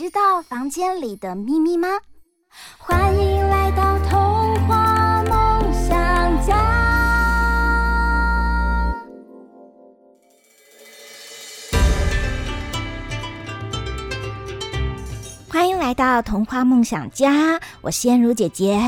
知道房间里的秘密吗？欢迎来到童话梦想家。欢迎来到童话梦想家，我是燕如姐姐。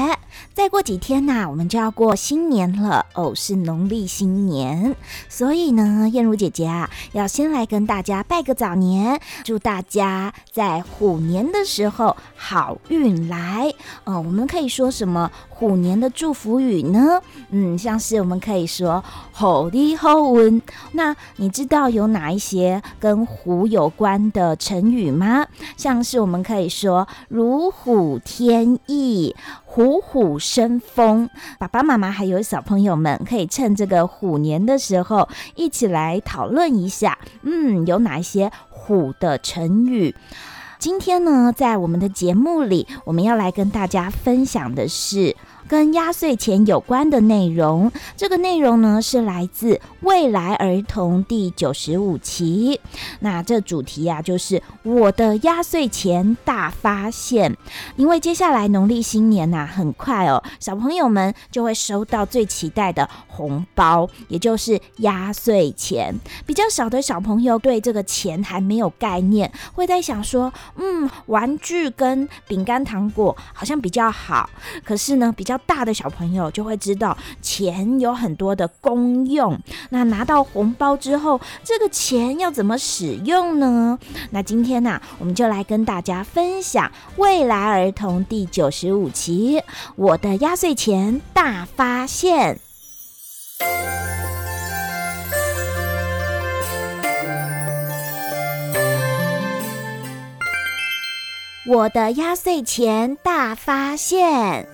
再过几天呐、我们就要过新年了哦，是农历新年，所以呢，燕如姐姐啊，要先来跟大家拜个早年，祝大家在虎年的时候好运来。哦，我们可以说什么虎年的祝福语呢？嗯，像是我们可以说“虎哩好运”。那你知道有哪一些跟虎有关的成语吗？像是我们可以说“如虎添翼”。虎虎生风，爸爸妈妈还有小朋友们可以趁这个虎年的时候一起来讨论一下，嗯，有哪一些虎的成语？今天呢，在我们的节目里，我们要来跟大家分享的是。跟压岁钱有关的内容，这个内容呢是来自未来儿童第九十五期。那这主题啊，就是我的压岁钱大发现。因为接下来农历新年呐、啊，很快哦，小朋友们就会收到最期待的红包，也就是压岁钱。比较小的小朋友对这个钱还没有概念，会在想说，嗯，玩具跟饼干糖果好像比较好。可是呢，比较要大的小朋友就会知道钱有很多的功用。那拿到红包之后，这个钱要怎么使用呢？那今天呢、我们就来跟大家分享未来儿童第九十五期我的压岁钱大发现。我的压岁钱大发现。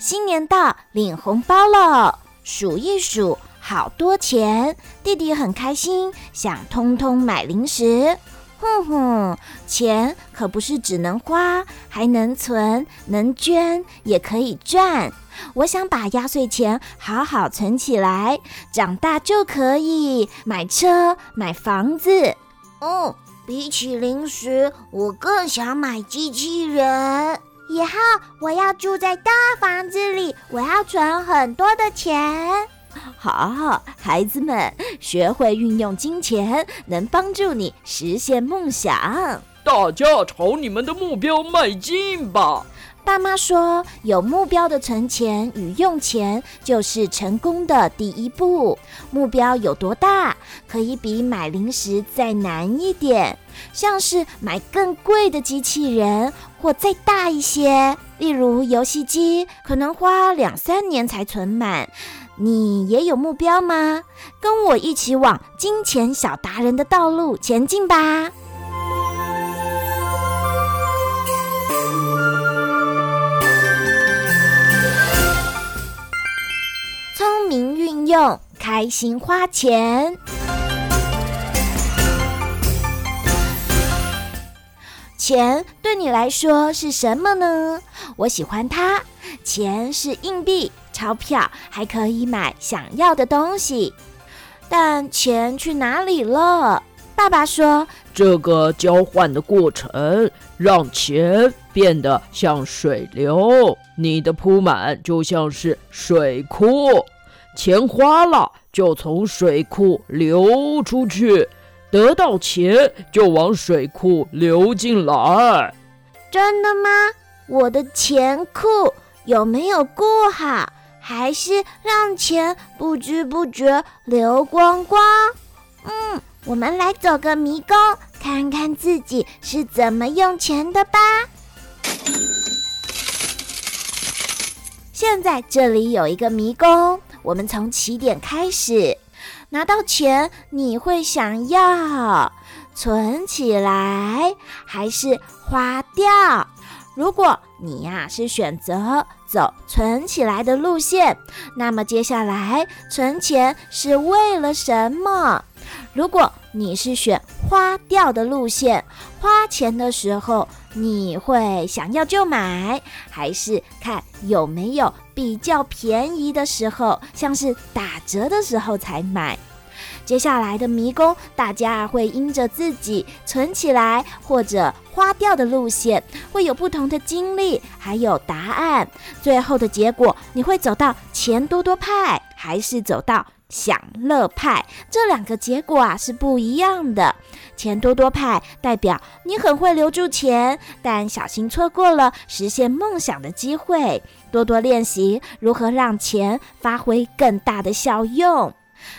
新年到，领红包了，数一数，好多钱。弟弟很开心，想通通买零食。哼哼，钱可不是只能花，还能存，能捐，也可以赚。我想把压岁钱好好存起来，长大就可以买车、买房子。哦，比起零食，我更想买机器人。以后我要住在大房子里，我要存很多的钱。好，孩子们，学会运用金钱，能帮助你实现梦想。大家朝你们的目标迈进吧。爸妈说，有目标的存钱与用钱就是成功的第一步。目标有多大，可以比买零食再难一点，像是买更贵的机器人，或再大一些，例如游戏机，可能花两三年才存满。你也有目标吗？跟我一起往金钱小达人的道路前进吧。聪明运用，开心花钱。钱对你来说是什么呢？我喜欢它。钱是硬币、钞票，还可以买想要的东西。但钱去哪里了？爸爸说，这个交换的过程让钱变得像水流，你的铺满就像是水库，钱花了就从水库流出去，得到钱就往水库流进来。真的吗？我的钱库有没有顾好？还是让钱不知不觉流光光？嗯。我们来走个迷宫，看看自己是怎么用钱的吧。现在这里有一个迷宫，我们从起点开始，拿到钱，你会想要存起来还是花掉？如果你呀是选择走存起来的路线，那么接下来存钱是为了什么？如果你是选花掉的路线，花钱的时候你会想要就买，还是看有没有比较便宜的时候，像是打折的时候才买？接下来的迷宫，大家会因着自己存起来或者花掉的路线，会有不同的经历，还有答案。最后的结果，你会走到钱多多派，还是走到享乐派？这两个结果啊是不一样的。钱多多派代表你很会留住钱，但小心错过了实现梦想的机会。多多练习如何让钱发挥更大的效用。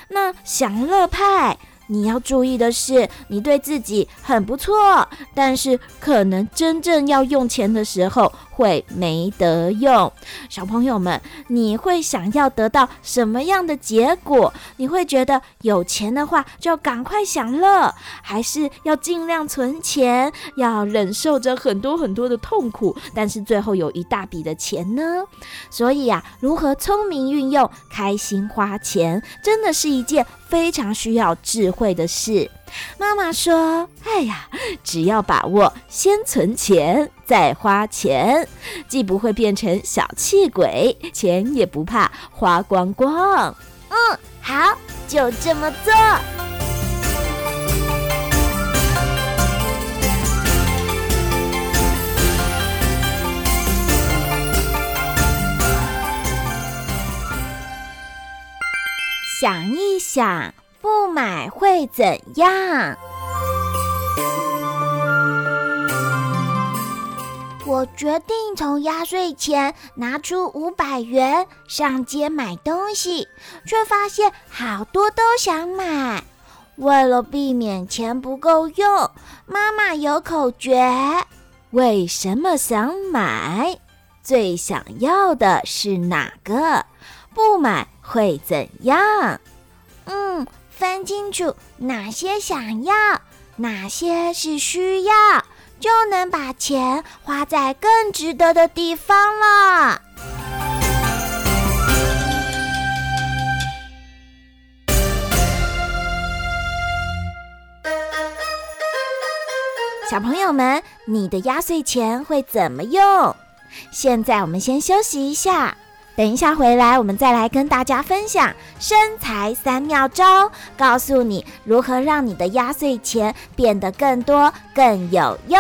那享乐派，你要注意的是，你对自己很不错，但是可能真正要用钱的时候会没得用。小朋友们，你会想要得到什么样的结果？你会觉得有钱的话就要赶快享乐，还是要尽量存钱，要忍受着很多很多的痛苦，但是最后有一大笔的钱呢？所以呀，如何聪明运用、开心花钱，真的是一件非常需要智慧的事，妈妈说：“哎呀，只要把握先存钱再花钱，既不会变成小气鬼，钱也不怕花光光。”嗯，好，就这么做。想一想。不买会怎样？我决定从压岁钱拿出五百元上街买东西，却发现好多都想买。为了避免钱不够用，妈妈有口诀：为什么想买？最想要的是哪个？不买会怎样？嗯。分清楚哪些想要，哪些是需要，就能把钱花在更值得的地方了。小朋友们，你的压岁钱会怎么用？现在我们先休息一下。等一下回来，我们再来跟大家分享身材三妙招，告诉你如何让你的压岁钱变得更多、更有用。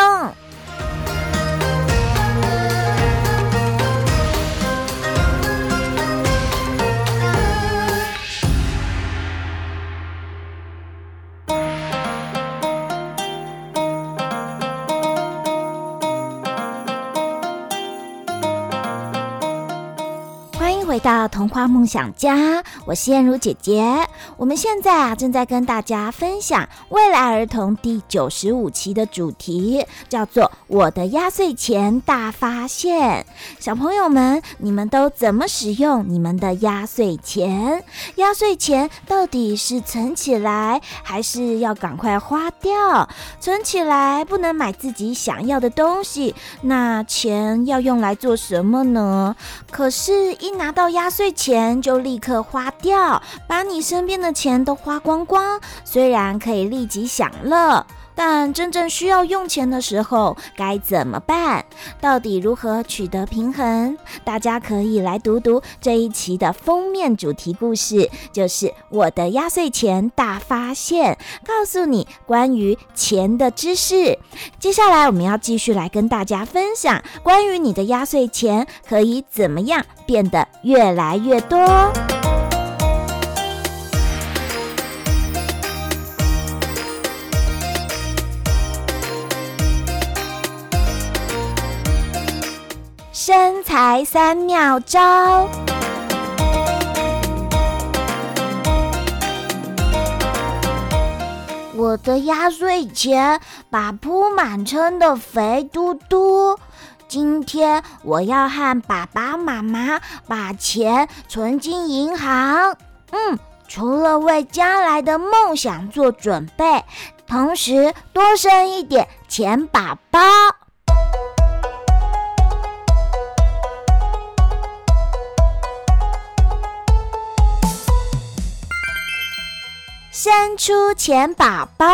到童话梦想家，我是燕如姐姐。我们现在啊，正在跟大家分享未来儿童第九十五期的主题，叫做“我的压岁钱大发现”。小朋友们，你们都怎么使用你们的压岁钱？压岁钱到底是存起来，还是要赶快花掉？存起来不能买自己想要的东西，那钱要用来做什么呢？可是，一拿到压岁钱就立刻花掉，把你身边的钱都花光光。虽然可以立即享乐，但真正需要用钱的时候该怎么办？到底如何取得平衡？大家可以来读读这一期的封面主题故事，就是我的压岁钱大发现，告诉你关于钱的知识。接下来我们要继续来跟大家分享关于你的压岁钱可以怎么样变得越来越多。身材三妙招，我的压岁钱把铺满撑的肥嘟嘟。今天我要和爸爸妈妈把钱存进银行。嗯，除了为将来的梦想做准备，同时多生一点钱宝宝。生出钱宝宝，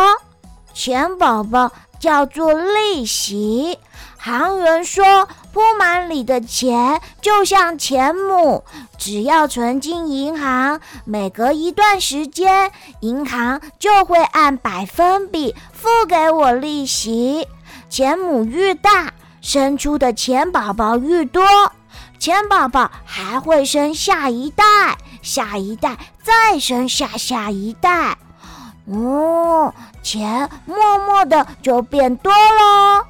钱宝宝叫做利息。行人说，铺满里的钱就像钱母，只要存进银行，每隔一段时间，银行就会按百分比付给我利息。钱母越大，生出的钱宝宝越多，钱宝宝还会生下一代，下一代再生下下一代。哦，钱默默的就变多了。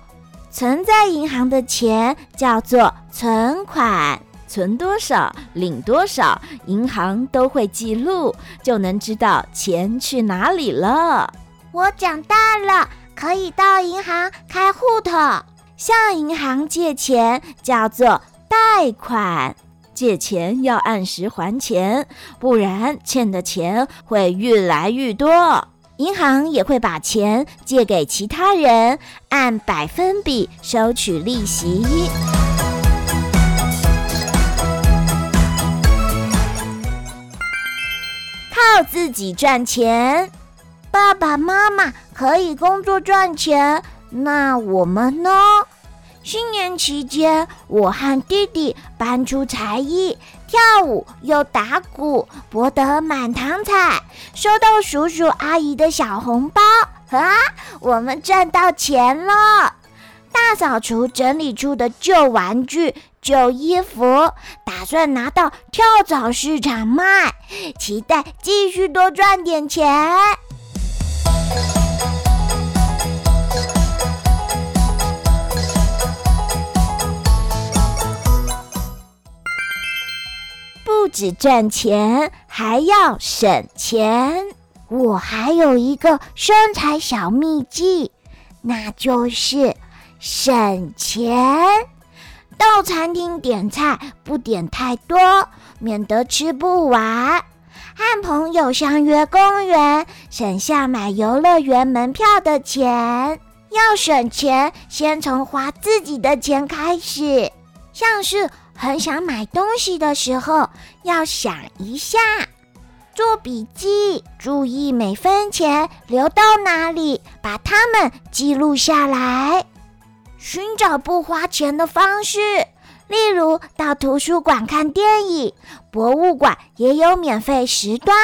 存在银行的钱叫做存款，存多少领多少，银行都会记录，就能知道钱去哪里了。我长大了，可以到银行开户头。向银行借钱叫做贷款，借钱要按时还钱，不然欠的钱会越来越多。银行也会把钱借给其他人，按百分比收取利息。靠自己赚钱，爸爸妈妈可以工作赚钱，那我们呢？新年期间，我和弟弟搬出才艺，跳舞又打鼓，博得满堂彩，收到叔叔阿姨的小红包啊！我们赚到钱了。大扫除整理出的旧玩具、旧衣服，打算拿到跳蚤市场卖，期待继续多赚点钱。不止赚钱，还要省钱。我还有一个生财小秘技，那就是省钱。到餐厅点菜不点太多，免得吃不完。和朋友相约公园，省下买游乐园门票的钱。要省钱，先从花自己的钱开始，像是。很想买东西的时候，要想一下，做笔记，注意每分钱流到哪里，把它们记录下来。寻找不花钱的方式，例如到图书馆看电影，博物馆也有免费时段。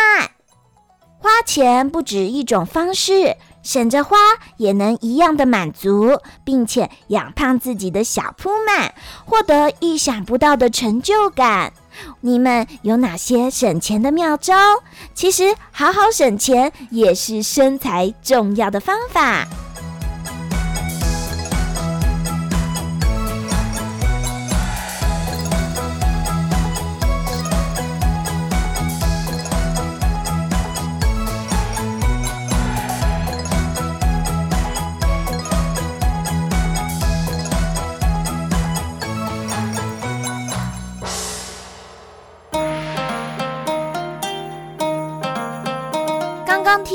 花钱不止一种方式。省着花也能一样的满足，并且养胖自己的小扑满，获得意想不到的成就感。你们有哪些省钱的妙招？其实好好省钱也是身材重要的方法。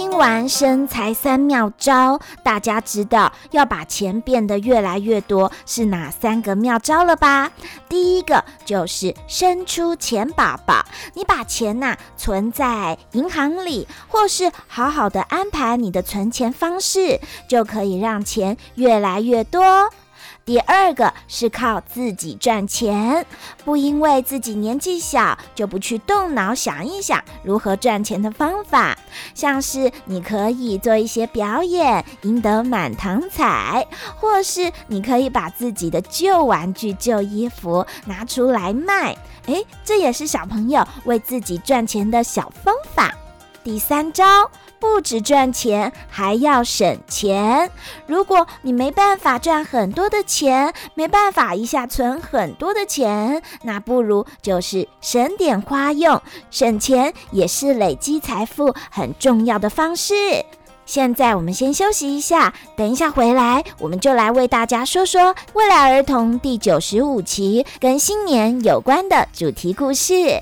听完生财三妙招，大家知道要把钱变得越来越多是哪三个妙招了吧？第一个就是生出钱宝宝，你把钱呐、存在银行里，或是好好的安排你的存钱方式，就可以让钱越来越多。第二个是靠自己赚钱，不因为自己年纪小就不去动脑想一想如何赚钱的方法，像是你可以做一些表演，赢得满堂彩，或是你可以把自己的旧玩具、旧衣服拿出来卖，诶，这也是小朋友为自己赚钱的小方法。第三招。不止赚钱，还要省钱。如果你没办法赚很多的钱，没办法一下存很多的钱，那不如就是省点花用。省钱也是累积财富很重要的方式。现在我们先休息一下，等一下回来，我们就来为大家说说未来儿童第九十五期跟新年有关的主题故事。